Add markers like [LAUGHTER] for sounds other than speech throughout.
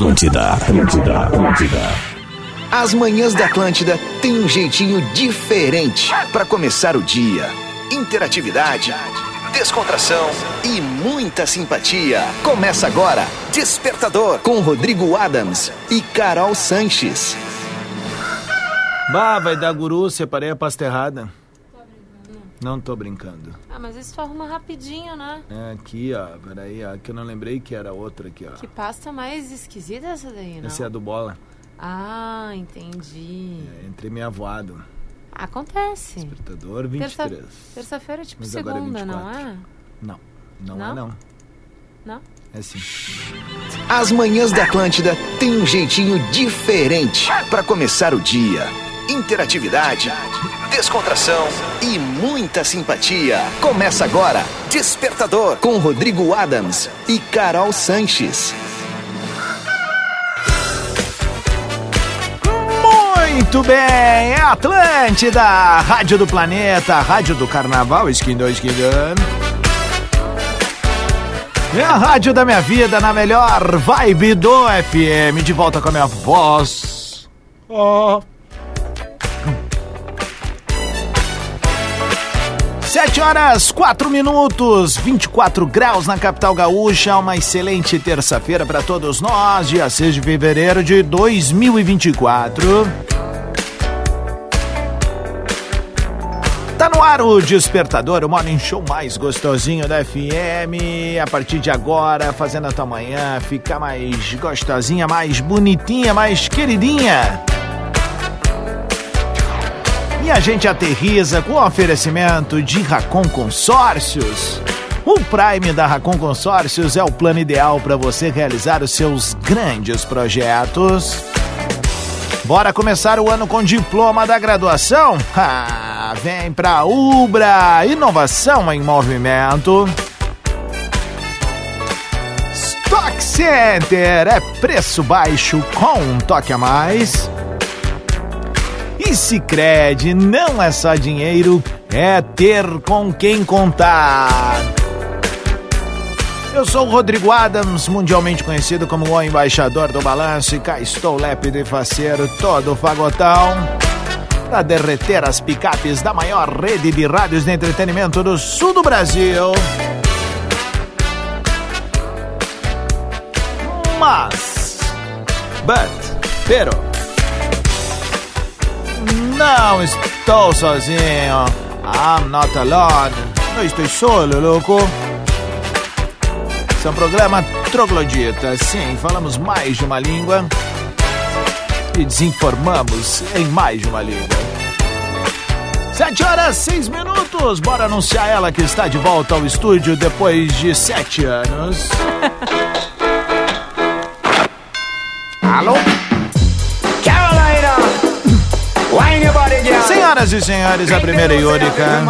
Atlântida, Atlântida, Atlântida. As manhãs da Atlântida têm um jeitinho diferente para começar o dia. Interatividade, descontração e muita simpatia. Começa agora Despertador com Rodrigo Adams e Carol Sanches. Bah, vai dar guru, separei a pasta errada. Não tô brincando. Ah, mas isso tu arruma rapidinho, né? É aqui, ó. Peraí, ó. Que eu não lembrei que era outra aqui, ó. Que pasta mais esquisita essa daí, não? Essa é a do bola. Ah, entendi. É, entrei meio avoado. Acontece. Despertador 23. Terça- Terça-feira é tipo Mas agora é segunda, não 24. é? Não, não, Não? é não. Não? É sim. As manhãs da Atlântida têm um jeitinho diferente para começar o dia. Interatividade, descontração e muita simpatia. Começa agora Despertador com Rodrigo Adams e Carol Sanches. Muito bem, é Atlântida, Rádio do Planeta, Rádio do Carnaval, Skin 2 Skin É a rádio da minha vida, na melhor vibe do FM, de volta com a minha voz. Ó. Sete horas, quatro minutos, 24 graus na capital gaúcha. Uma excelente terça-feira para todos nós, dia 6 de fevereiro de 2024. Tá no ar o Despertador, o morning show mais gostosinho da FM. A partir de agora, fazendo a tua manhã ficar mais gostosinha, mais bonitinha, mais queridinha. E a gente aterriza com o oferecimento de Racon Consórcios. O Prime da Racon Consórcios é o plano ideal para você realizar os seus grandes projetos. Bora começar o ano com diploma da graduação? [LAUGHS] Ah, vem pra Ubra, inovação em movimento. Stock Center é preço baixo com um toque a mais. E Sicredi não é só dinheiro, é ter com quem contar. Eu sou o Rodrigo Adams, mundialmente conhecido como o embaixador do balanço, e cá estou lépido e faceiro, todo fagotão, para derreter as picapes da maior rede de rádios de entretenimento do sul do Brasil. Mas, but, pero, não estou sozinho. I'm not alone. Não estou solo, louco. Esse é programa troglodita. Sim, falamos mais de uma língua e desinformamos em mais de uma língua. Sete horas, seis minutos. Bora anunciar ela que está de volta ao estúdio depois de sete anos. [LAUGHS] Alô? Senhoras e senhores, a primeira e única,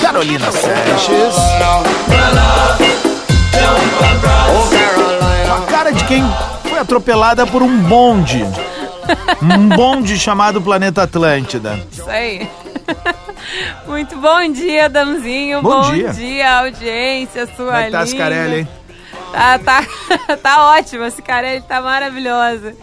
Carolina Sanches. Oh. A cara de quem foi atropelada por um bonde. Um [LAUGHS] bonde chamado Planeta Atlântida. Isso aí. [LAUGHS] Muito bom dia, Damzinho. Bom dia. audiência, sua Como é que tá, linda. Scarelli, hein? Tá, tá, [LAUGHS] tá ótima, esse cara tá maravilhosa.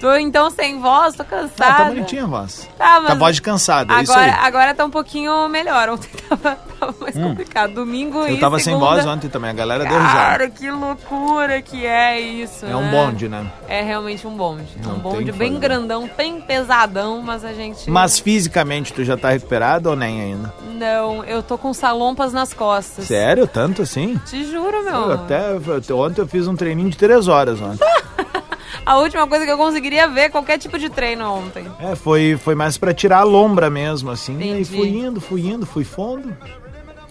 Tô então sem voz, tô Ah, cansada. tá bonitinha a voz. Tá, mas Tá voz de cansada, é isso aí. agora, agora tá um pouquinho melhor. Ontem [LAUGHS] tava, tava mais complicado. Domingo e Hum. Eu tava sem segunda- voz ontem também, a galera deu risada. Cara, que loucura que é isso. É um né? bonde, né? É realmente um bonde. É Não um bonde bem fazer. grandão, bem pesadão, mas a gente. Mas fisicamente tu já tá recuperado ou nem ainda? Não, eu tô com salompas nas costas. Sério? Tanto assim? Te juro, meu. Eu até, até ontem eu fiz um treininho de três horas ontem. [LAUGHS] A última coisa que eu conseguiria ver qualquer tipo de treino ontem. É, foi, foi mais pra tirar a lombra mesmo, assim. E Entendi. fui indo, fui indo, fui fundo.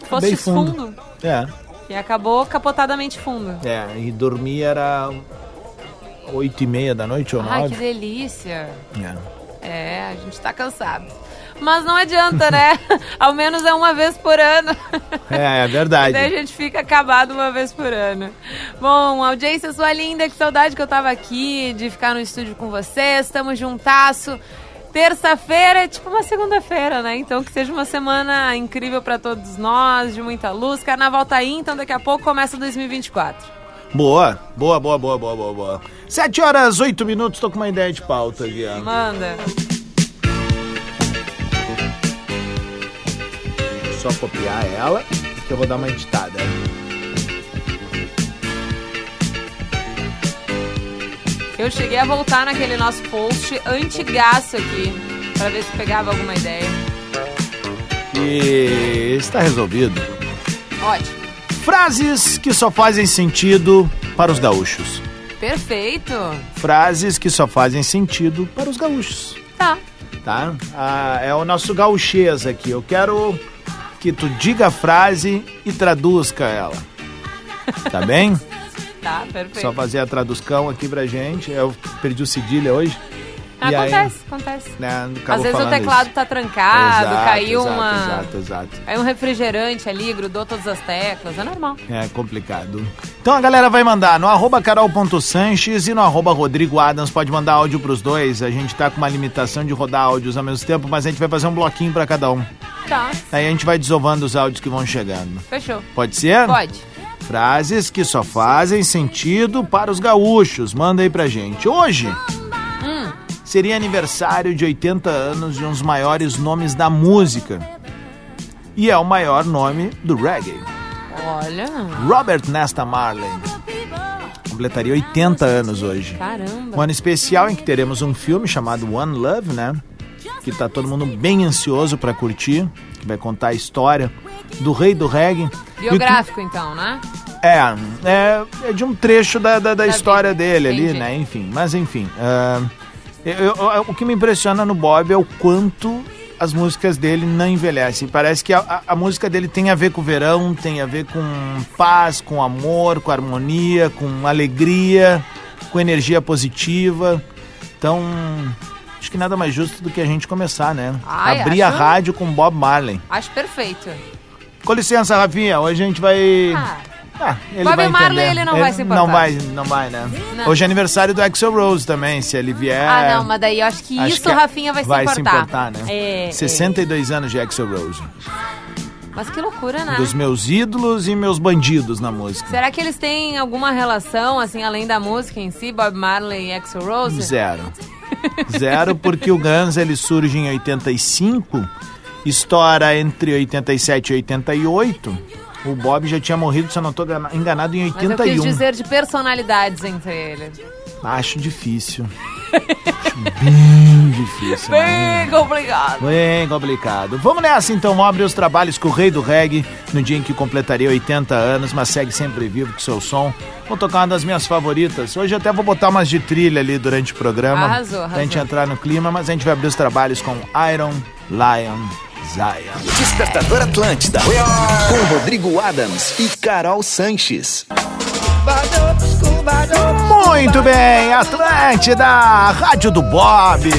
Fosse fundo. fundo. É, E acabou capotadamente fundo. é. E dormir era oito e meia da noite ou Ai, que nove. delícia. É. É, a gente tá cansado. Mas não adianta, né? [LAUGHS] Ao menos é uma vez por ano. [LAUGHS] É, é verdade. Daí a gente fica acabado uma vez por ano. Bom, audiência sua linda, que saudade que eu tava aqui, de ficar no estúdio com vocês. Tamo juntasso. Terça-feira é tipo uma segunda-feira, né? Então que seja uma semana incrível pra todos nós, de muita luz. Carnaval tá aí, então daqui a pouco começa 2024. Boa, boa, boa, boa, boa, boa, boa. Sete horas, oito minutos, tô com uma ideia de pauta aqui, ó. Manda. Só copiar ela, que eu vou dar uma editada. Eu cheguei a voltar naquele nosso post antigaço aqui, pra ver se pegava alguma ideia. E está resolvido. Ótimo. Frases que só fazem sentido para os gaúchos. Perfeito. Frases que só fazem sentido para os gaúchos. Tá. tá? Ah, é o nosso gauchês aqui. Eu quero que tu diga a frase e traduzca ela. Tá bem? [LAUGHS] Tá, perfeito. Só fazer a tradução aqui pra gente. Eu perdi o cedilha hoje. E aí, acontece, acontece. né, Às vezes o teclado isso. tá trancado, Exato, caiu exato, uma. Exato, exato. Caiu um refrigerante ali, grudou todas as teclas. É normal. É complicado. Então a galera vai mandar no arroba carol.sanches e no arroba Rodrigo Adams. Pode mandar áudio pros dois. A gente tá com uma limitação de rodar áudios ao mesmo tempo, mas a gente vai fazer um bloquinho pra cada um. Tá, Aí a gente vai desovando os áudios que vão chegando. fechou. Pode ser? Pode. Frases que só fazem sentido para os gaúchos. Manda aí pra gente. Hoje seria aniversário de 80 anos de um dos maiores nomes da música. E é o maior nome do reggae. Olha. Robert Nesta Marley. Completaria 80 anos hoje. Um Caramba. ano especial em que teremos um filme chamado One Love, né? Que tá todo mundo bem ansioso pra curtir. Que vai contar a história do rei do reggae. Que- Biográfico, então, né? é, é, é de um trecho da, da, da história dele ali, entendi. né? Enfim, mas enfim. ah, eu- eu- o que me impressiona no Bob é o quanto as músicas dele não envelhecem. Parece que a, a- a música dele tem a ver com o verão, tem a ver com paz, com amor, com harmonia, com alegria, com energia positiva. Então, acho que nada mais justo do que a gente começar, né? Ai, Abrir a acho- rádio com Bob Marley. Acho perfeito. Com licença, Rafinha, hoje a gente vai... Ah, Ah, ele Bob vai Marley, entender. ele não vai se importar. Não vai, não vai, né? Não. Hoje é aniversário do Axel Rose também, se ele vier. ah, não, mas daí eu acho que É. acho isso que o Rafinha vai, vai se importar. importar, né? É, 62 anos de Axel Rose. é. Mas que loucura, né? Dos meus ídolos e meus bandidos na música. Será que eles têm alguma relação, assim, além da música em si, Bob Marley e Axl Rose? Zero. Zero, porque o Guns ele surge em 85, estoura entre 87 e 88. O Bob já tinha morrido, se eu não estou enganado, em Mas eu 81. quis dizer de personalidades entre eles. Acho difícil. [LAUGHS] Acho bem difícil. né? Bem complicado. Bem complicado. Vamos nessa então, vamos abrir os trabalhos com o Rei do Reggae no dia em que completaria 80 anos, mas segue sempre vivo com seu som. Vou tocar uma das minhas favoritas. Hoje até vou botar umas de trilha ali durante o programa. Arrasou, Pra gente arrasou. entrar no clima, mas a gente vai abrir os trabalhos com Iron Lion Zion. Despertador Atlântida. Com Rodrigo Adams e Carol Sanches. Muito bem, Atlântida, Rádio do Bob.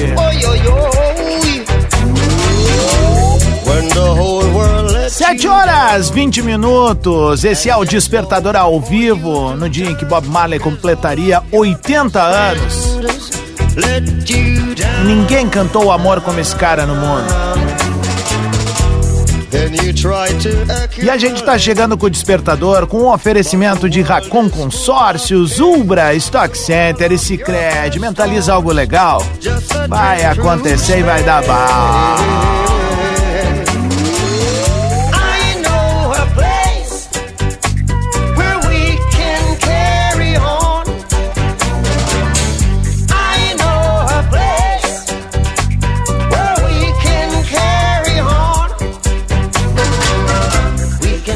Sete horas, 20 minutos. Esse é o Despertador ao vivo, no dia em que Bob Marley completaria 80 anos. Ninguém cantou o amor como esse cara no mundo. E a gente tá chegando com o Despertador com um oferecimento de Racon Consórcios, Ubra, Stock Center e Cicred. Mentaliza algo legal. Vai acontecer e vai dar bom.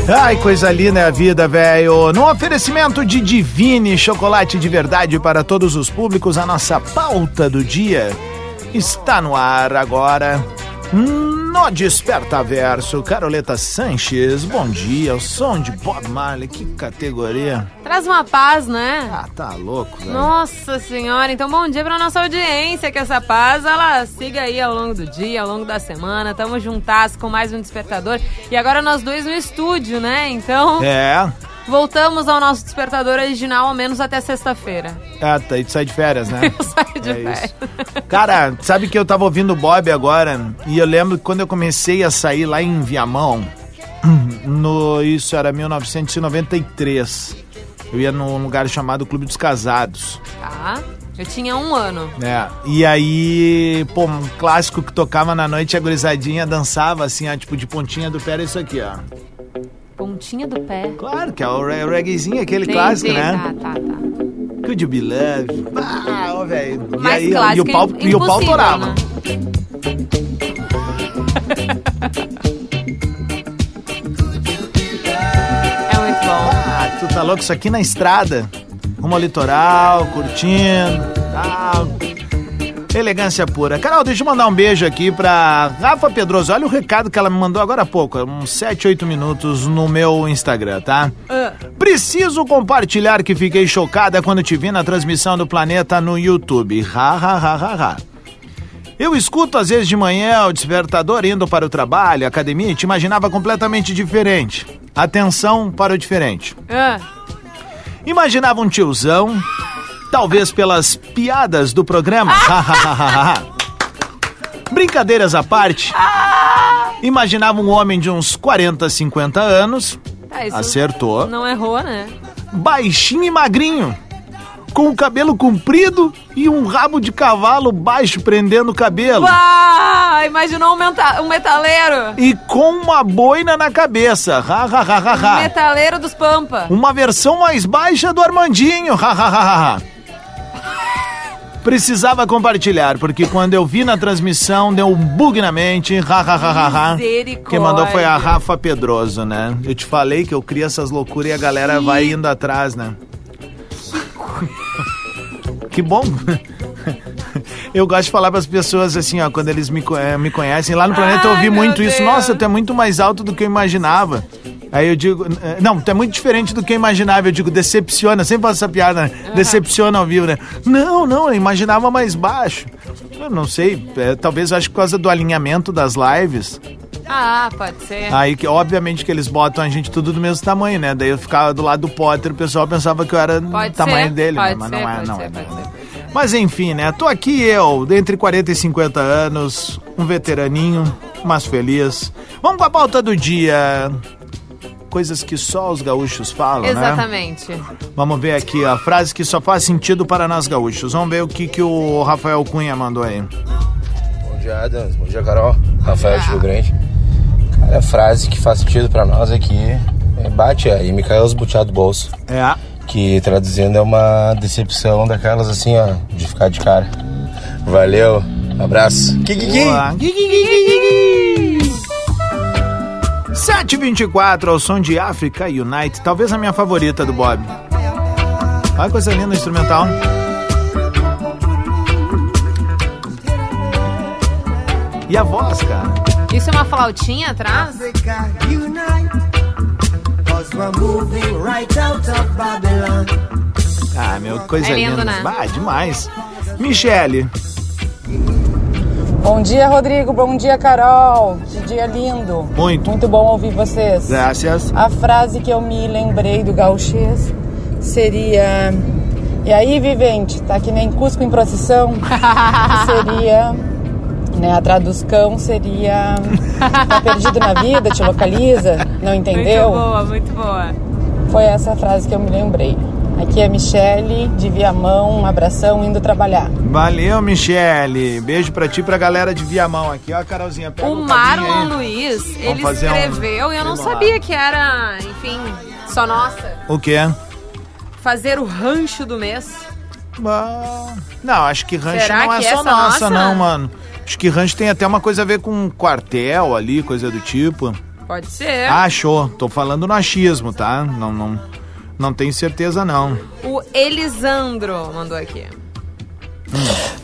Ai, coisa linda é a vida, velho. No oferecimento de Divine, chocolate de verdade para todos os públicos, a nossa pauta do dia está no ar agora. No Desperta Verso, Caroleta Sanches, bom dia. O som de Bob Marley, que categoria. Traz uma paz, né? Ah, tá louco, velho. Nossa senhora, então bom dia pra nossa audiência, que essa paz, ela siga aí ao longo do dia, ao longo da semana, tamo juntas com mais um Despertador, e agora nós dois no estúdio, né, então É, voltamos ao nosso Despertador original, ao menos até sexta-feira. ah, tá, e tu sai de férias, né? [LAUGHS] Eu saio de É férias. isso. Cara, sabe que eu tava ouvindo o Bob agora e eu lembro que quando eu comecei a sair lá em Viamão, [CLEARS THROAT] no, isso era 1993. Eu ia num lugar chamado Clube dos Casados. Tá. Eu tinha um ano. É, e aí, pô, um clássico que tocava na noite, a gurizadinha dançava assim, ó, tipo de pontinha do pé, era isso aqui, ó. Pontinha do pé. Claro que é o re- o reggaezinho, aquele Entendi. clássico, né? Tá, tá, tá. Could you be loved? Ah, ó, velho. E aí, e o pau, e o pau torava. né? É muito bom. Ah, tu tá louco? Isso aqui na estrada. Rumo ao litoral, curtindo, tal. Elegância pura. Carol, deixa eu mandar um beijo aqui pra Rafa Pedroso. Olha o recado que ela me mandou agora há pouco, uns 7, 8 minutos no meu Instagram, tá? Ah, Preciso compartilhar que fiquei chocada quando te vi na transmissão do Planeta no YouTube. Ha, ha, ha, ha, ha. Eu escuto às vezes de manhã o despertador indo para o trabalho, academia, e te imaginava completamente diferente. Atenção para o diferente. ah. Imaginava um tiozão, talvez pelas piadas do programa. [LAUGHS] Brincadeiras à parte. Imaginava um homem de uns 40, 50 anos, isso acertou, Não errou, né? baixinho e magrinho, com o cabelo comprido e um rabo de cavalo baixo prendendo o cabelo. Uau! Imaginou um, menta- um metaleiro. E com uma boina na cabeça. Ha, ha, ha, ha, ha. Metaleiro dos Pampa. Uma versão mais baixa do Armandinho. Ha, ha, ha, ha. Precisava compartilhar, porque quando eu vi na transmissão, deu um bug na mente. Ha, ha, ha, ha, ha. Quem mandou foi a Rafa Pedroso, né? Eu te falei que eu crio essas loucuras e a galera vai indo atrás, né? Que bom. Eu gosto de falar para as pessoas assim, ó, quando eles me, eh, me conhecem. Lá no planeta eu ouvi Ai, muito isso. Deus. Nossa, tu é muito mais alto do que eu imaginava. Aí eu digo, eh, não, tu é muito diferente do que eu imaginava. Eu digo, decepciona. Sempre faço essa piada, né? Decepciona ao vivo, né? Não, não, eu imaginava mais baixo. Eu não sei, eh, talvez eu acho que por causa do alinhamento das lives. Ah, pode ser. Aí, que obviamente que eles botam a gente tudo do mesmo tamanho, né? Daí eu ficava do lado do Potter, o pessoal pensava que eu era do tamanho ser. dele, né? Mas ser, não é, não ser, é. não é. ser. Mas enfim, né? Tô aqui eu, entre 40 e 50 anos, um veteraninho, mas feliz. Vamos com a pauta do dia. Coisas que só os gaúchos falam, né? Exatamente. Vamos ver aqui a frase que só faz sentido para nós gaúchos. Vamos ver o que, que o Rafael Cunha mandou aí. Bom dia, Adams. Bom dia, Carol. Rafael de Rio Grande. Cara, a frase que faz sentido pra nós aqui é bate aí, me caiu os buteados do bolso. É. Que traduzindo é uma decepção daquelas assim, ó, de ficar de cara. Valeu, abraço. Kikiki. Boa. 724 ao som de Africa Unite, talvez a minha favorita do Bob. Olha que coisa linda instrumental. E a voz, cara. Isso é uma flautinha atrás? Africa unite. Cause we're moving right out of Babylon. Ah, meu, coisa É lindo, linda. né? Ah, demais. Michele, Bom dia, Rodrigo. Bom dia, Carol. Que dia lindo. Muito. Muito bom ouvir vocês. graças. A frase que eu me lembrei do gauchês seria... E aí, vivente, tá que nem Cusco em procissão? Que seria... Né, a tradução seria... Tá perdido na vida, te localiza? Não entendeu? Muito boa, muito boa. Foi essa frase que eu me lembrei. Aqui é Michele, de Viamão, um abração, indo trabalhar. Valeu, Michele. Beijo pra ti e pra galera de Viamão aqui. Ó, a Carolzinha, pega O cabinho Marlon aí. Luiz, ele fazer um- escreveu e eu não Vamos sabia que era, enfim, só nossa. O quê? Fazer o rancho do mês. Ah, Não, acho que rancho Será não é só nossa, nossa? não, mano. Acho que rancho tem até uma coisa a ver com quartel ali, coisa do tipo. Pode ser. Ah, show. Tô falando no achismo, tá? Não, não, não tenho certeza, não. O Elisandro mandou aqui.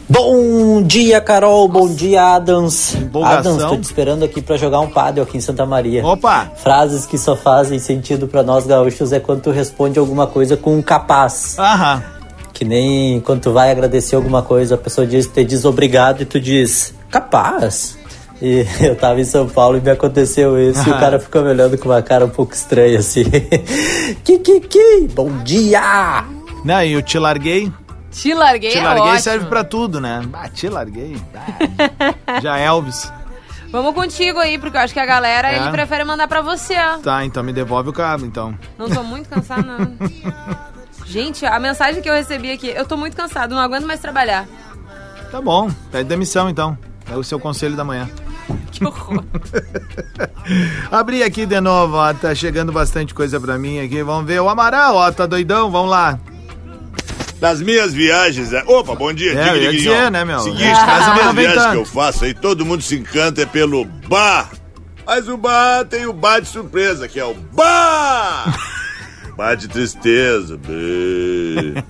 Bom dia, Carol. Bom dia, Adams. Empolgação. Adams, tô te esperando aqui pra jogar um paddle aqui em Santa Maria. Opa! Frases que só fazem sentido pra nós gaúchos é quando tu responde alguma coisa com um capaz. Aham. Que nem quando tu vai agradecer alguma coisa, a pessoa diz, te diz obrigado e tu diz, capaz. E [LAUGHS] eu tava em São Paulo e me aconteceu isso. e o cara ficou me olhando com uma cara um pouco estranha assim. Que, que, que? Bom dia! Não, e eu te larguei. Te larguei, te é larguei ótimo. serve pra tudo, né? Ah, te larguei. Ah, [LAUGHS] Já Elvis. Vamos contigo aí, porque eu acho que a galera, É. ele prefere mandar pra você. Tá, então me devolve o cabo, então. Não tô muito cansada, não. Gente, a mensagem que eu recebi aqui, eu tô muito cansado, não aguento mais trabalhar. Tá bom, pede demissão então. É o seu conselho da manhã. [LAUGHS] Que horror. Abri aqui de novo, ó, tá chegando bastante coisa pra mim aqui. Vamos ver o Amaral, ó, tá doidão, vamos lá. Nas minhas viagens. é- Opa, bom dia, É, diga, eu ia dizer, né, meu? Seguinte, É, nas casa minhas viagens que eu faço aí, todo mundo se encanta é pelo bar. Mas o bar tem o bar de surpresa, que é o bar. [LAUGHS] bar de tristeza. bê.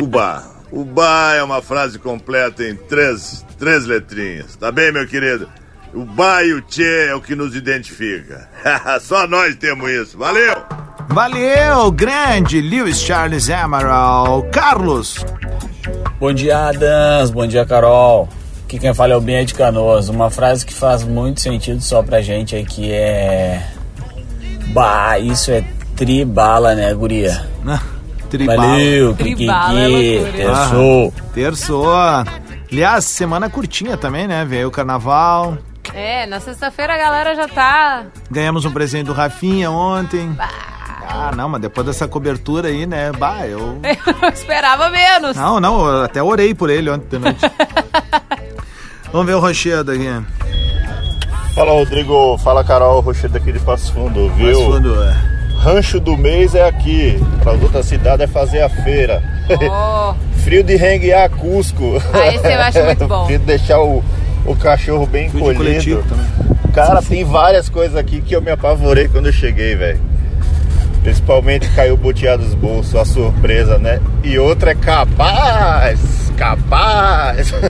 O bar. O bar é uma frase completa em três, três letrinhas. Tá bem, meu querido? O bar e o tchê é o que nos identifica. [LAUGHS] Só nós temos isso. Valeu! Valeu, grande Lewis Charles Amaral. Carlos. Bom dia, Adams. Bom dia, Carol. Aqui quem fala é o Ben de Canoas. Uma frase que faz muito sentido só pra gente aqui é. Bah, isso é tribala, né, guria? [LAUGHS] Tribala. Valeu, Tribala é Kikiki. loucura. Terçou. Terçou. Aliás, semana curtinha também, né? Veio o carnaval. É, na sexta-feira a galera já tá. Ganhamos um presente do Rafinha ontem. Ah, não, mas depois dessa cobertura aí, né? Bah, eu. [LAUGHS] Eu esperava menos. Não, não, eu até orei por ele ontem de noite. [LAUGHS] Vamos ver o Rochedo aqui. Fala Rodrigo, fala Carol, Rochedo aqui de Passo Fundo, viu? Passo Fundo, é. Rancho do mês é aqui, para as outras cidades é fazer a feira. Oh, [LAUGHS] Frio de renguear Cusco. Ah, esse eu acho muito bom. Frio de deixar o, o cachorro bem coletivo colhido. Cara, tem várias coisas aqui que eu me apavorei quando eu cheguei, velho. Principalmente caiu o boteado dos bolsos, a surpresa, né? E outra é capaz, capaz. [LAUGHS]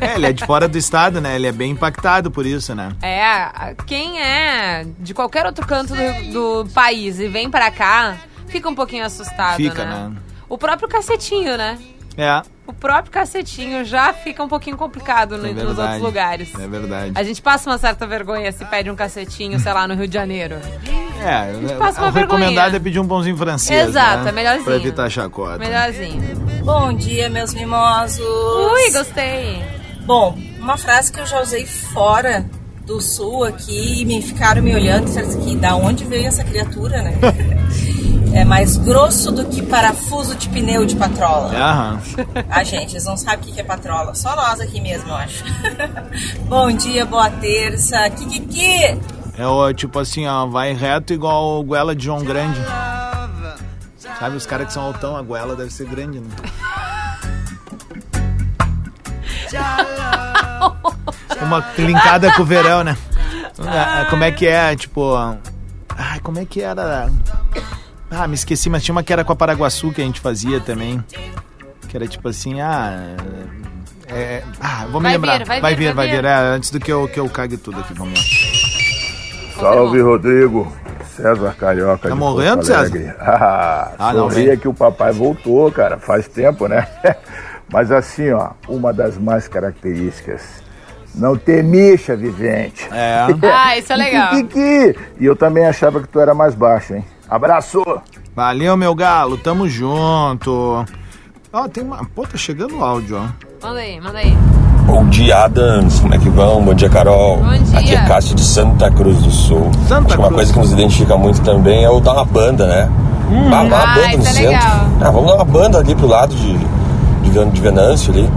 É, ele é de fora do estado, né? Ele é bem impactado por isso, né? é, quem é de qualquer outro canto do, do país e vem pra cá, fica um pouquinho assustado, Fica, né? né? O próprio cacetinho, né? É, O próprio cacetinho já fica um pouquinho complicado no- é nos outros lugares. É verdade. A gente passa uma certa vergonha se pede um cacetinho, sei lá, no Rio de Janeiro. É, passa uma o recomendado vergonha. é pedir um pãozinho francês. Exato, né? é melhorzinho. Pra evitar chacota. Melhorzinho. Bom dia, meus mimosos. Ui, gostei. Bom, uma frase que eu já usei fora do sul aqui e me ficaram me olhando e disseram assim, da onde veio essa criatura, né? [LAUGHS] É mais grosso do que parafuso de pneu de patrola. Aham. Ah, gente, eles não sabem o que é patrola. Só nós aqui mesmo, eu acho. [LAUGHS] Bom dia, boa terça. Kikiki! É o tipo assim, ó, vai reto igual o goela de João Grande. Sabe, os caras que são altão, a goela deve ser grande, né? [LAUGHS] Uma linkada com o verão, né? Ah, Como é que é, tipo... Ai, como é que era? Ah, me esqueci, mas tinha uma que era com a Paraguaçu que a gente fazia também. Que era tipo assim, ah... É, ah, vou me Vai lembrar. vir, vai vir, vir, vai vai vir. vir. É, antes do que eu, que eu cague tudo aqui, vamos lá. Salve Rodrigo, César Carioca. Tá morrendo, Alegre. [LAUGHS] Ah, Ah, não, sorria vem. que o papai voltou, cara, faz tempo, né? [LAUGHS] Mas assim, ó, uma das mais características, não ter micha vivente. É. [LAUGHS] Ah, isso é legal. Kiki. E eu também achava que tu era mais baixo, hein? Abraço! Valeu, meu galo, tamo junto. Ó, tem uma. Pô, tá chegando o áudio, ó. Manda aí, manda aí. Bom dia, Adams. Como é que vão? Bom dia, Carol. Bom dia. Aqui é Cássio de Santa Cruz do Sul. Santa Acho que uma Cruz. coisa que nos identifica muito também é o dar uma banda, né? Ah, dar uma Ah, banda no é centro. legal. Ah, vamos dar uma banda ali pro lado de, de, de Venâncio ali.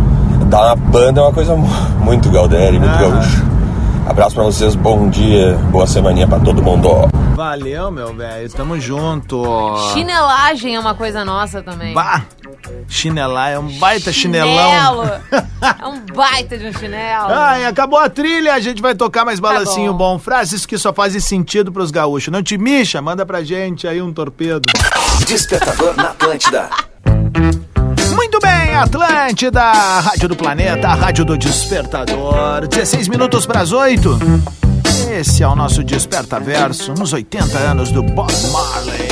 Dar uma banda é uma coisa mu- muito Galdéri, muito Ah. gaúcho. Abraço pra vocês, bom dia, boa semaninha pra todo mundo. Valeu, meu velho, tamo junto. Chinelagem é uma coisa nossa também. Bah! Chinelar, é um baita Chinelo. chinelão. [LAUGHS] é um baita de um chinelo. Ai, acabou a trilha, a gente vai tocar mais balancinho Tá bom. bom. Frases que só fazem sentido pros gaúchos. Não te mixa, manda pra gente aí um torpedo. Despertador na Atlântida. Muito bem, Atlântida, Rádio do Planeta, Rádio do Despertador. 16 minutos para as 8. Esse é o nosso Despertaverso, nos 80 anos do Bob Marley.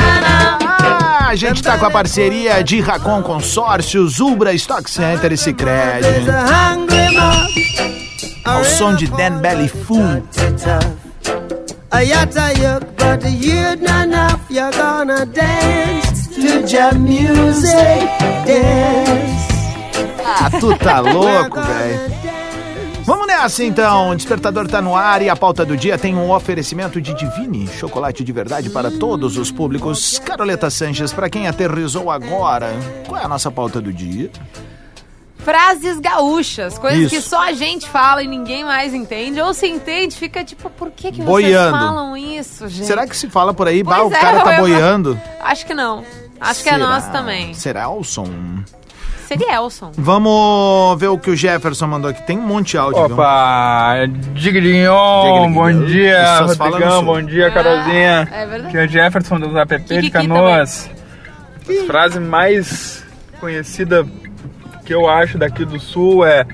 Ah, A gente tá com a parceria de Racon Consórcios, Ubra Stock Center e Cicred. Ao som de Dan Belly Fool. I got tired, but you're not enough. You're gonna dance to your music dance. Ah, tu tá louco, velho. Vamos nessa então, o despertador tá no ar e a pauta do dia tem um oferecimento de Divine, chocolate de verdade para todos os públicos. Caroleta Sanches, para quem aterrizou agora, qual é a nossa pauta do dia? Frases gaúchas, coisas Isso. que só a gente fala e ninguém mais entende. Ou se entende, fica tipo, por que, que vocês Boiando. falam isso, gente? Será que se fala por aí, bah, o é, cara tá eu ia- boiando? [LAUGHS] Acho que não. Acho que é Será? nosso também. Será, Elson? Seria Elson. Vamos ver o que o Jefferson mandou aqui. Tem um monte de áudio. Opa, Digrinho. bom dia, Rodrigão, bom dia, Carolzinha. é verdade. Aqui é o Jefferson dos app de Canoas. A frase mais conhecida que eu acho daqui do sul é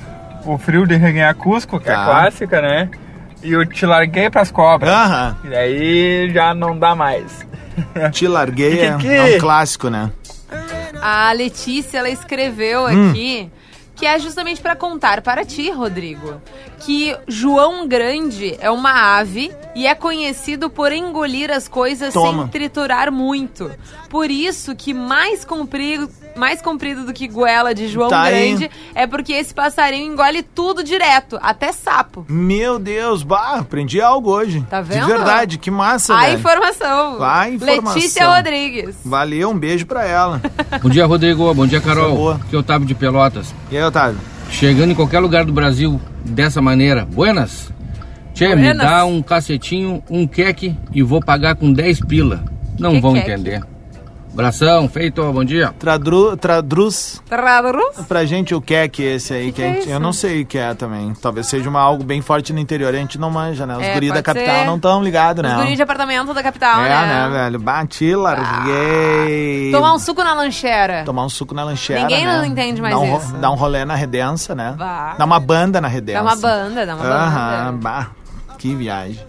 o frio de reganhar Cusco, que é Tá. clássica, né? E o te larguei pras cobras. Aham. E aí já não dá mais. [LAUGHS] Te larguei é, Kiki. é um clássico, né? A Letícia, ela escreveu Hum. aqui que é justamente para contar para ti, Rodrigo, que João Grande é uma ave e é conhecido por engolir as coisas Toma. sem triturar muito. Por isso que mais comprido, mais comprido do que goela de João Tá aí. Grande é porque esse passarinho engole tudo direto, até sapo. Meu Deus, bah, aprendi algo hoje. Tá vendo? De verdade, que massa, A velho. informação. A informação. Letícia Rodrigues. Valeu, um beijo pra ela. [LAUGHS] Bom dia, Rodrigo. Bom dia, é Carol. boa. Aqui é o Otávio de Pelotas. E aí, Otávio? Chegando em qualquer lugar do Brasil dessa maneira. Buenas? Tchê, me dá um cacetinho, um queque e vou pagar com 10 pila. Não Que vão queque? entender. Abração, feito, bom dia. Tradru, traduz Traduz? pra gente o que é que esse aí, que, que a é gente- eu não sei o que é também. Talvez seja uma, algo bem forte no interior, a gente não manja, né? Os É, guris da capital ser. não estão ligados, Os né? guris de apartamento da capital, é, né? né, velho? Bati, larguei. Tomar um suco na lancheira. Tomar um suco na lancheira, Ninguém né? não entende mais dá um, isso. Dá um rolê na redença, né? Vá. Dá uma banda na redença. Dá uma banda, dá uma Aham, banda. bah, que viagem.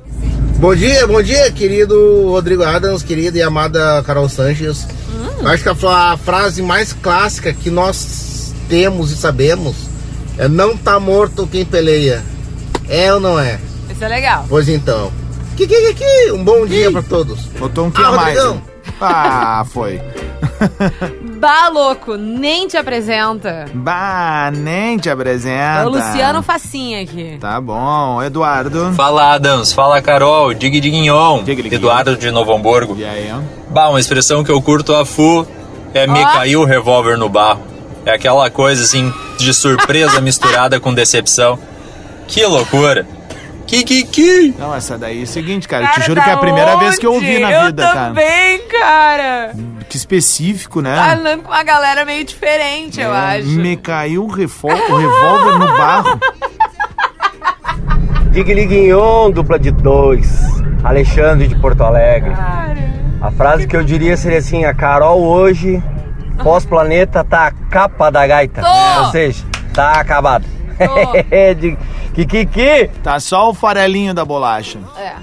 Bom dia, bom dia, querido Rodrigo Adams, querida e amada Carol Sanches. Hum. Acho que a, a frase mais clássica que nós temos e sabemos é não tá morto quem peleia. É ou não é? Isso é legal. Pois então. Que, que, que, que? Um bom dia pra todos. Botou um que Ah, a mais. Rodrigão. Ah, foi. Bah, louco, nem te apresenta. Bah, nem te apresenta. É o Luciano Facinha aqui. Tá bom, Eduardo. Fala Adams, fala Carol, dig diguinhon, Eduardo de Novo Hamburgo. E aí, ó? Bah, uma expressão que eu curto a fu é me caiu o revólver no barro. É aquela coisa assim de surpresa misturada com decepção. Que loucura. Que que que? Não, essa daí é o seguinte, cara. eu te juro que é a primeira vez que eu ouvi na eu vida, cara. também, cara. Que específico, né? Andando com uma galera meio diferente, eu É, acho. Me caiu o, o revólver no barro. [LAUGHS] Digliguinhon, dupla de dois. Alexandre de Porto Alegre. A frase que eu diria seria assim: a Carol hoje, pós-planeta, tá a capa da gaita. Tô. Ou seja, tá [LAUGHS] acabado. De- Kikiki! Tá só o farelinho da bolacha. É.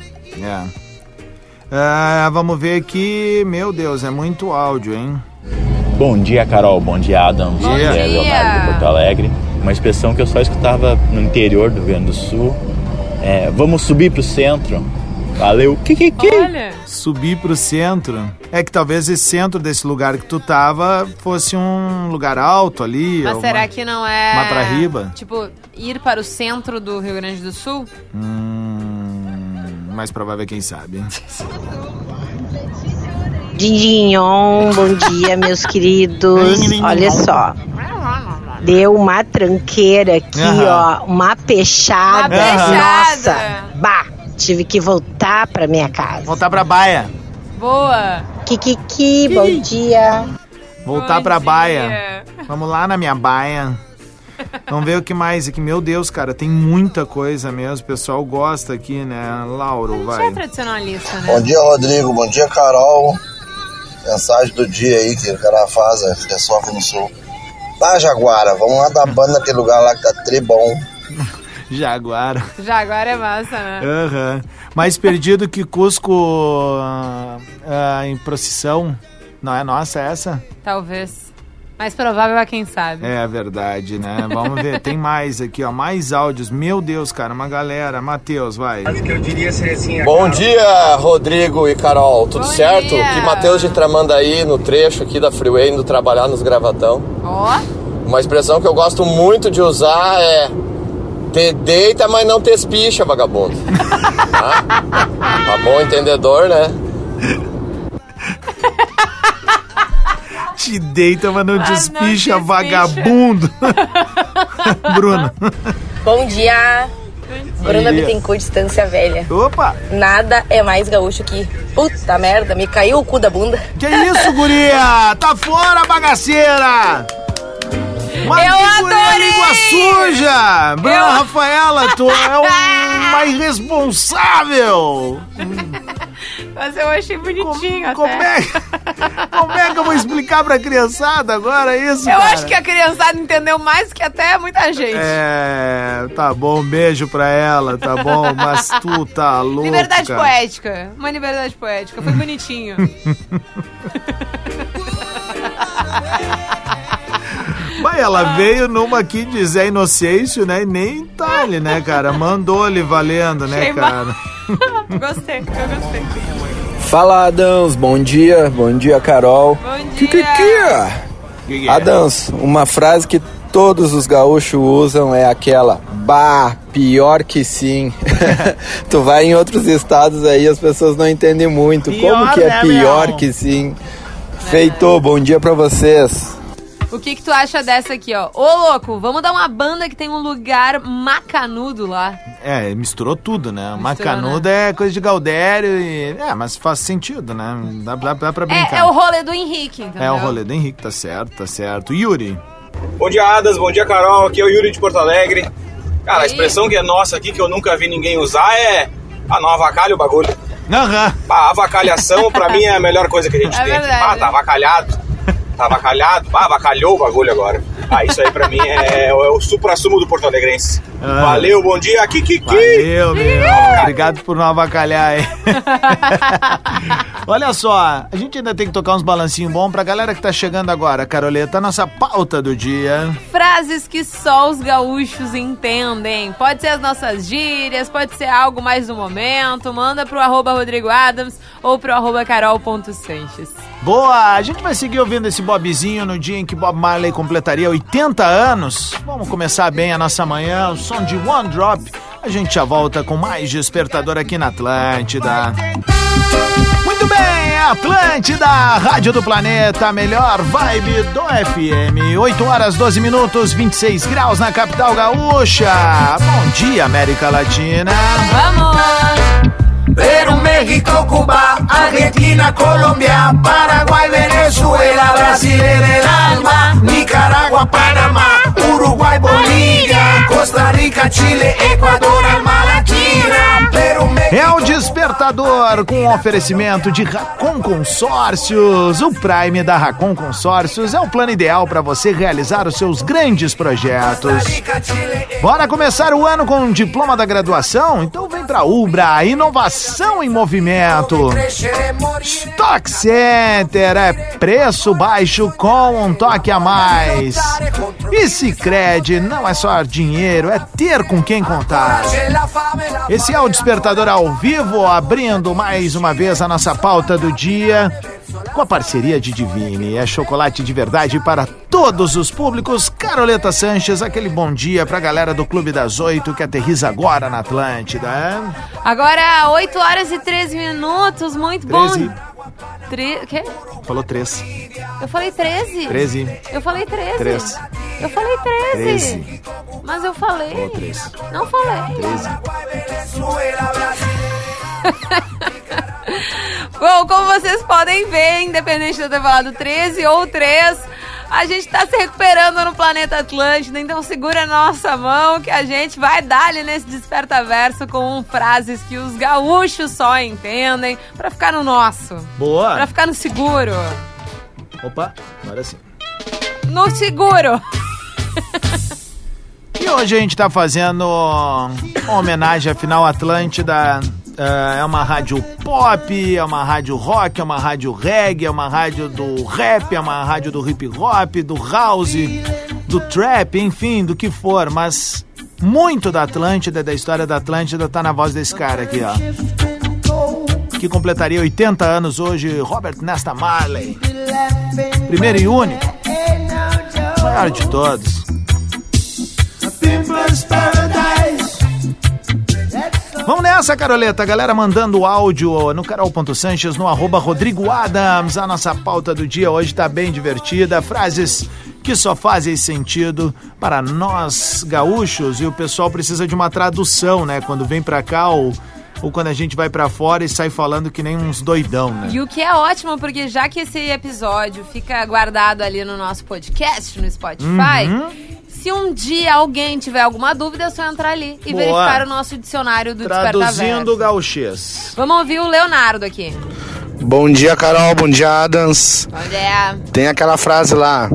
É. Ah, vamos ver aqui. Meu Deus, é muito áudio, hein? Bom dia, Carol. Bom dia, Adam. Bom dia, dia. Leonardo de Porto Alegre. Uma expressão que eu só escutava no interior do Rio Grande do Sul. É, vamos subir pro centro. Valeu. Kikiki. Olha. Subir pro centro. É que talvez esse centro desse lugar que tu tava fosse um lugar alto ali. Mas será uma- que não é. Matraíba? Tipo, ir para o centro do Rio Grande do Sul? Hum, mais provável é quem sabe. [LAUGHS] Dinhon, bom dia, meus queridos. Olha só. Deu uma tranqueira aqui, ó. Uma peixada. Uma peixada. Nossa. Bah, tive que voltar pra minha casa. Voltar pra baia. Boa. Kikiki, bom dia. Voltar pra baia. Vamos lá na minha baia. Vamos ver o que mais aqui. Meu Deus, cara, tem muita coisa mesmo. O pessoal gosta aqui, né? Lauro, Você é vai. tradicionalista, né? Bom dia, Rodrigo. Bom dia, Carol. Mensagem do dia aí que o cara faz, é, que sofre no sul. Tá, Jaguara, vamos lá dar banda naquele lugar lá que tá tri bom. Jaguara. Já agora é massa, né? Aham. Mais perdido que Cusco ah, em procissão. Não é nossa essa? Talvez. Mais provável é quem sabe. É verdade, né? Vamos ver, tem mais aqui, ó, mais áudios. Meu Deus, cara, uma galera. Matheus, vai. Eu diria seria assim, Bom dia, Rodrigo e Carol. Tudo certo? Aqui Matheus de Tramandaí, no trecho aqui da Freeway, indo trabalhar nos Gravatão. Ó. Uma expressão que eu gosto muito de usar é te deita, mas não te espicha, vagabundo. tá? Tá bom entendedor, né? Te deita, mas não Ah, te espicha, vagabundo. [LAUGHS] Bruno. Bom dia. Bruna. Bittencourt, Distância Velha. Opa! Nada é mais gaúcho que puta merda, me caiu o cu da bunda. Que isso, guria? Tá fora, bagaceira! Mas Eu adorei! língua suja! Bruna Eu- Rafaela, tu é uma irresponsável! [LAUGHS] Mas eu achei bonitinho até. Como é, como é que eu vou explicar pra criançada agora isso, Eu cara? acho que a criançada entendeu mais que até muita gente. É, tá bom, um beijo pra ela, tá bom? Mas tu tá louco. liberdade poética. Uma liberdade poética. Foi bonitinho. [LAUGHS] Mas ela veio numa aqui de Zé Inocêncio, né? E nem tá ali, né, cara? Mandou-lhe valendo, né, cara? [LAUGHS] gostei, eu gostei. Fala, Adams. Bom dia. Bom dia, Carol. Bom Que que que é? Que que é? Adams, uma frase que todos os gaúchos usam é aquela Bah, pior que sim. [LAUGHS] tu vai em outros estados aí, as pessoas não entendem muito. Pior, Como que é né, pior meu? que sim? Feito, bom dia pra vocês. O que que tu acha dessa aqui, ó? Ô, louco, vamos dar uma banda que tem um lugar macanudo lá. É, misturou tudo, né? Misturou, canuda é coisa de Galdério e... É, mas faz sentido, né? Dá, dá, dá pra brincar. É, é o rolê do Henrique, entendeu? É o rolê do Henrique, tá certo, tá certo. Yuri. Bom dia, Adas. Bom dia, Carol. Aqui é o Yuri de Porto Alegre. Cara, a expressão que é nossa aqui, que eu nunca vi ninguém usar, é a não avacalha o bagulho. Aham. A avacalhação, pra mim, é a melhor coisa que a gente [LAUGHS] É tem. verdade. Ah, tá avacalhado. Tá avacalhado. Ah, avacalhou o bagulho agora. Ah, isso aí pra mim é, é o supra-sumo do Porto Alegrense. Ah. Valeu, bom dia. Kiki. Valeu, meu. Obrigado por não avacalhar aí. [LAUGHS] Olha só, a gente ainda tem que tocar uns balancinhos bons pra galera que tá chegando agora, Caroleta. Nossa pauta do dia. Frases que só os gaúchos entendem. Pode ser as nossas gírias, pode ser algo mais do momento. Manda pro arroba Rodrigo Adams ou pro arroba carol.sanches. Boa, a gente vai seguir ouvindo esse Bobzinho no dia em que Bob Marley completaria 80 anos. Vamos começar bem a nossa manhã, o som de One Drop. A gente já volta com mais Despertador aqui na Atlântida. Muito bem, Atlântida, Rádio do Planeta, melhor vibe do FM. 8 horas 12 minutos, 26 graus na capital gaúcha. Bom dia, América Latina. Vamos! Perú, México, Cuba, Argentina, Colombia, Paraguay, Venezuela, Brasil en el alma, Nicaragua, Panamá, Uruguay, Bolivia, Costa Rica, Chile, Ecuador, México. É o Despertador com oferecimento de Racon Consórcios. O Prime da Racon Consórcios é o plano ideal para você realizar os seus grandes projetos. Bora começar o ano com um diploma da graduação? Então vem pra Ubra, inovação em movimento. Stock Center é preço baixo com um toque a mais. E Sicredi não é só dinheiro, é ter com quem contar. Esse é o Despertador ao vivo, abrindo mais uma vez a nossa pauta do dia. Com a parceria de Divine, é chocolate de verdade para todos os públicos. Caroleta Sanches, aquele bom dia pra galera do Clube das Oito que aterriza agora na Atlântida. Agora, 8 horas e 13 minutos, muito bom. 13. Tre... Quê? Falou três. Eu falei 13. 13. Eu falei 13. Três. Eu falei 13. 13. Mas eu falei. Falou três. Não falei. 13. [LAUGHS] Bom, como vocês podem ver, independente de eu ter falado 13 ou 3, a gente tá se recuperando no planeta Atlântida, então segura a nossa mão que a gente vai dar ali nesse Desperta Verso com frases que os gaúchos só entendem, pra ficar no nosso. Boa. Pra ficar no seguro. Opa, agora sim. No seguro. E hoje a gente tá fazendo uma homenagem à final Atlântida ah, é uma rádio pop, é uma rádio rock, é uma rádio reggae, é uma rádio do rap, é uma rádio do hip hop, do house, do trap, enfim, do que for, mas muito da Atlântida, da história da Atlântida, tá na voz desse cara aqui, ó. Que completaria 80 anos hoje, Robert Nesta Marley. Primeiro e único. Maior de todos. Vamos nessa, Caroleta. Galera mandando áudio no Carol.Sanches, no arroba Rodrigo Adams. A nossa pauta do dia hoje tá bem divertida. Frases que só fazem sentido para nós gaúchos e o pessoal precisa de uma tradução, né? Quando vem pra cá ou, ou quando a gente vai pra fora e sai falando que nem uns doidão, né? E o que é ótimo, porque já que esse episódio fica guardado ali no nosso podcast, no Spotify, Uhum. se um dia alguém tiver alguma dúvida, é só entrar ali e Boa. verificar o nosso dicionário do Traduzindo gauchês. Vamos ouvir o Leonardo aqui. Bom dia, Carol. Bom dia, Adams. Onde é? Tem aquela frase lá.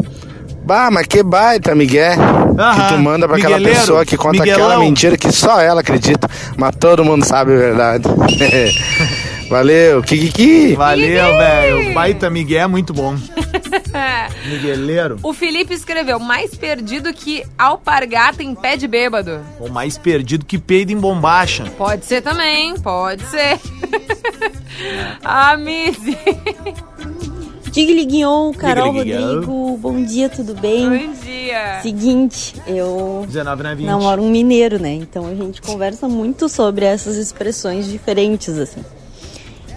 Bah, mas que baita, Miguel. Que tu manda pra aquela Migueleiro, pessoa que conta Miguelão. aquela mentira que só ela acredita. Mas todo mundo sabe a verdade. [LAUGHS] Valeu, Kikiki. Valeu, velho. Baita Miguel é muito bom. [LAUGHS] Migueleiro. O Felipe escreveu, mais perdido que alpargata em pé de bêbado. O mais perdido que peido em bombacha. Pode ser também, pode ser. A Missy. Diga Guion, Carol Guion. Rodrigo, bom dia, tudo bem? Bom dia. Seguinte, eu 19 na 20. namoro um mineiro, né? Então a gente conversa muito sobre essas expressões diferentes, assim.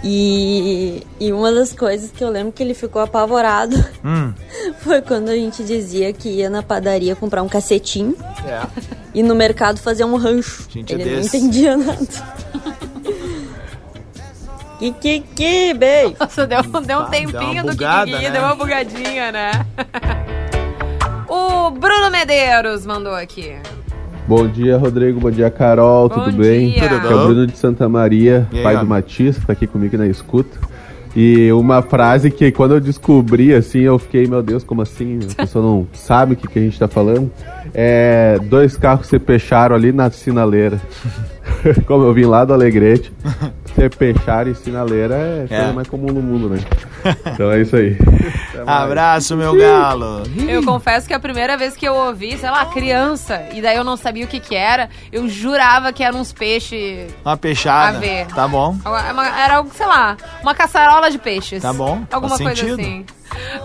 E, e uma das coisas que eu lembro que ele ficou apavorado Hum. [LAUGHS] foi quando a gente dizia que ia na padaria comprar um cacetinho É. e no mercado fazer um rancho. Gente, é ele não desse. entendia nada. que que que, beijo. Nossa, deu, deu um Deu tempinho do bugada, Kikiki, né? deu uma bugadinha, né? [LAUGHS] o Bruno Medeiros mandou aqui. Bom dia, Rodrigo. Bom dia, Carol. Bom Tudo bem? dia. Tudo Aqui é o? Bruno de Santa Maria, aí, pai do? Matias, que tá aqui comigo na escuta. E uma frase que quando eu descobri, assim, eu fiquei, meu Deus, como assim? A pessoa não [LAUGHS] sabe o que, que a gente tá falando. É, dois carros se fecharam ali na sinaleira. [LAUGHS] como eu vim lá do Alegrete, se fechar em sinaleira é a coisa É. mais comum no mundo, né? [LAUGHS] Então é isso aí. [LAUGHS] Abraço, meu galo. Eu confesso que a primeira vez que eu ouvi, sei lá, criança, e daí eu não sabia o que que era, eu jurava que eram uns peixes... Uma peixada. A ver. Tá bom. Uma- Era algo, sei lá, uma caçarola de peixes. Tá bom, Alguma faz coisa sentido. assim.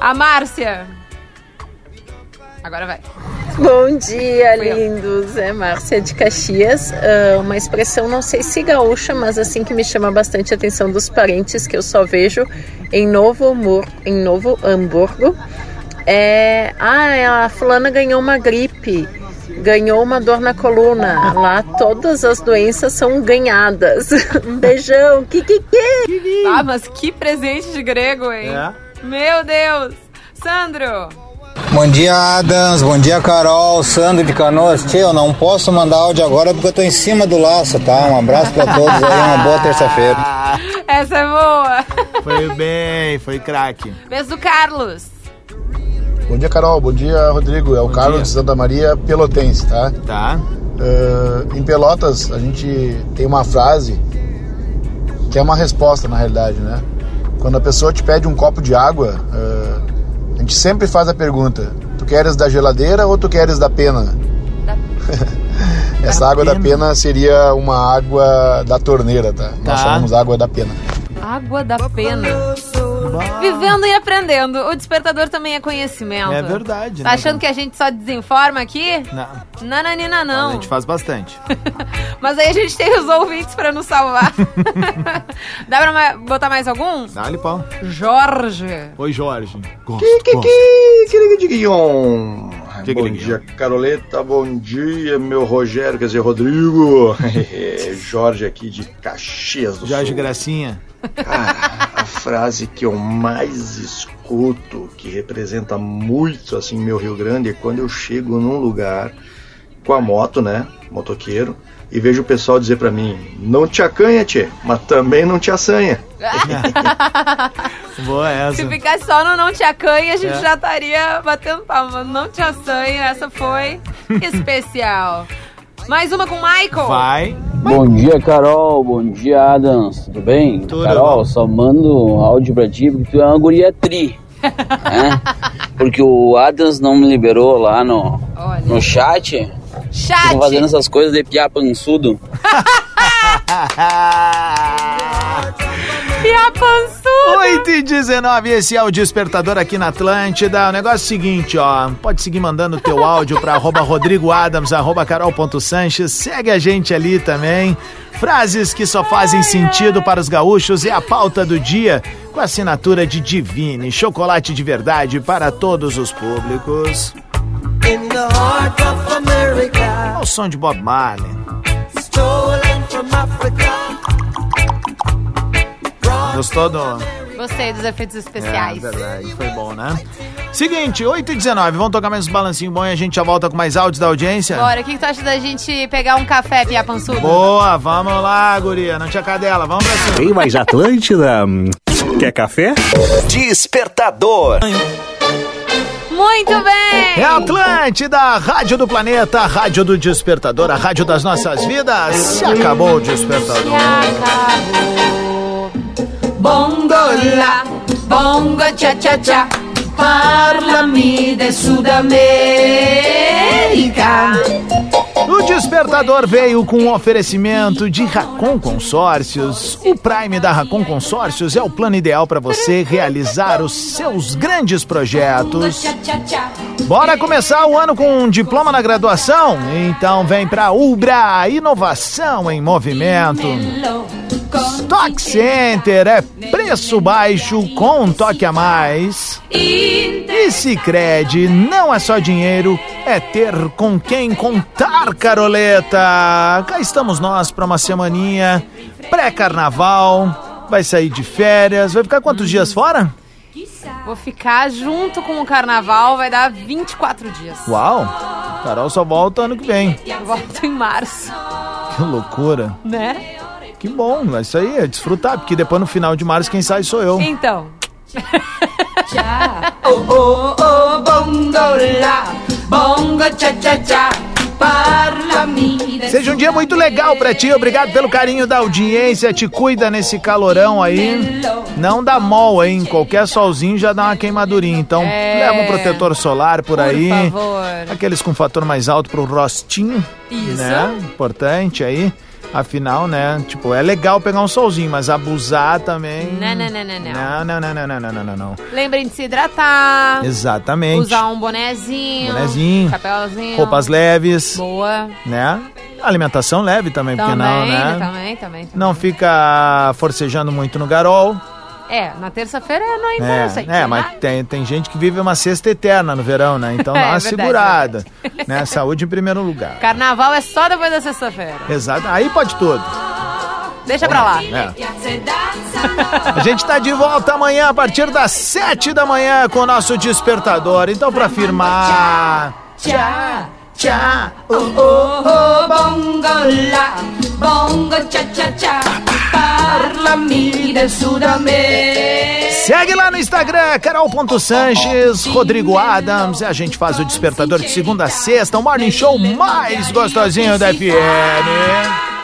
A Márcia. Agora vai. [LAUGHS] Bom dia, lindos. É Márcia de Caxias. Ah, uma expressão, não sei se gaúcha, mas assim que me chama bastante a atenção dos parentes que eu só vejo em Novo, Hamburgo, em Novo Hamburgo. É, ah, a fulana ganhou uma gripe, ganhou uma dor na coluna. Lá todas as doenças são ganhadas. [LAUGHS] Um beijão, kikiki. Ah, mas que presente de grego, hein? É. Meu Deus. Sandro. Bom dia, Adams. Bom dia, Carol. Sandro de Canoas. Tchê, eu não posso mandar áudio agora porque eu tô em cima do laço, tá? Um abraço pra todos aí, uma boa terça-feira. [LAUGHS] Essa é boa. Foi bem, foi craque. Vez do Carlos. Bom dia, Carol. Bom dia, Rodrigo. É o Carlos de Santa Maria, pelotense, tá? Tá. em Pelotas, a gente tem uma frase que é uma resposta, na realidade, né? Quando a pessoa te pede um copo de água, ah, a gente sempre faz a pergunta: tu queres da geladeira ou tu queres da pena? [LAUGHS] Essa água da pena seria uma água da torneira, tá? Nós Tá. chamamos água da pena. Água da pena. Vivendo e aprendendo. O despertador também é conhecimento. É verdade, Tá né, achando que a gente só desinforma aqui? Não. Nananina, A não. gente faz bastante. Mas aí a gente tem os ouvintes pra nos salvar. Dá pra botar mais algum? Dá-lhe pau. Jorge. Oi, Jorge. Gosto, Guion. Bom dia, Caroleta. Bom dia, meu Rogério, quer dizer, Rodrigo. [LAUGHS] Jorge aqui de Caxias do Jorge Sul. Gracinha. A frase que eu mais escuto, que representa muito assim meu Rio Grande, é quando eu chego num lugar com a moto, né, motoqueiro, e vejo o pessoal dizer pra mim: "Não te acanha, tchê, mas também não te assanha". [LAUGHS] Boa essa. Se ficasse só no não te acanha, a gente É. já estaria batendo palma. Não te assanha, essa foi [LAUGHS] especial. Mais uma com o Michael. Vai. Bom dia, Carol. Bom dia, Adams. Tudo bem? Tudo Carol, bom. só mando um áudio pra ti porque tu é uma guria tri. [LAUGHS] né? Porque o Adams não me liberou lá no, no chat. Chat. Tô fazendo essas coisas de piar pançudo. Pia pançudo. 8 e 19, esse é o Despertador aqui na Atlântida. O negócio é o seguinte, ó. Pode seguir mandando teu áudio pra arroba Rodrigo Adams, arroba carol.sanches. Segue a gente ali também. Frases que só fazem sentido para os gaúchos e a pauta do dia com a assinatura de Divine, chocolate de verdade para todos os públicos. In the heart of America, Ao som de Bob Marley. Gostou do... Gostei dos efeitos especiais. É, verdade, foi bom, né? Seguinte, 8 e 19, vamos tocar mais uns balancinhos bons e a gente já volta com mais áudios da audiência? Bora, o que, que tu acha da gente pegar um café, Pia Pançudo? Boa, vamos lá, guria, não tinha cadela, vamos pra cima. Tem mais Atlântida? Quer café? Despertador. Muito bem! É Atlântida, a Rádio do Planeta, a Rádio do Despertador, a Rádio das Nossas Vidas. Se acabou o Despertador. Bongo la, bongo cha cha cha. Parlami de Sudamérica. O Despertador veio com um oferecimento de Racon Consórcios. O Prime da Racon Consórcios é o plano ideal para você realizar os seus grandes projetos. Bora começar o ano com um diploma na graduação? Então vem pra Ubra, inovação em movimento. Stock Center é preço baixo com um toque a mais. E Sicredi não é só dinheiro, é ter com quem contar, Caroleta. Cá estamos nós para uma semaninha pré-carnaval. Vai sair de férias. Vai ficar quantos dias fora? Vou ficar junto com o carnaval, vai dar 24 dias. Uau! Carol só volta ano que vem. Eu volto em março, Que loucura. né? Que bom, é isso aí, é desfrutar, porque depois no final de março quem sai sou eu. Então. [LAUGHS] Oh oh oh bongo Seja um dia muito legal pra ti, obrigado pelo carinho da audiência, te cuida nesse calorão aí. Não dá mol, hein? Qualquer solzinho já dá uma queimadurinha. Então É. leva um protetor solar por, aí. favor. Aqueles com fator mais alto pro rostinho. Isso. Né? Importante aí. Afinal, né? Tipo, é legal pegar um solzinho, mas abusar também. Não, não, não, não, não. Não, não, não, não, não, não, não, não. Lembrem de se hidratar. Exatamente. Usar um bonezinho. Bonezinho. Chapéuzinho. Roupas leves. Boa. Né? Alimentação leve também, porque Também, não, né? também, também. Não fica forcejando muito no garol. É, na terça-feira não é interessante. É, é mas tem, tem gente que vive uma cesta eterna no verão, né? Então [LAUGHS] dá É uma verdade, segurada. Né? Saúde em primeiro lugar. Carnaval é só depois da sexta-feira. Exato. Aí pode tudo. Deixa pra lá. É. A gente tá de volta amanhã a partir das sete da manhã com o nosso despertador. Então, pra firmar. cha cha. Oh oh oh bongo la, bongo cha cha cha. De Sudamérica. Segue lá no Instagram, carol.sanches, Rodrigo Adams. E a gente faz o despertador de segunda a sexta, o morning show mais gostosinho da FM.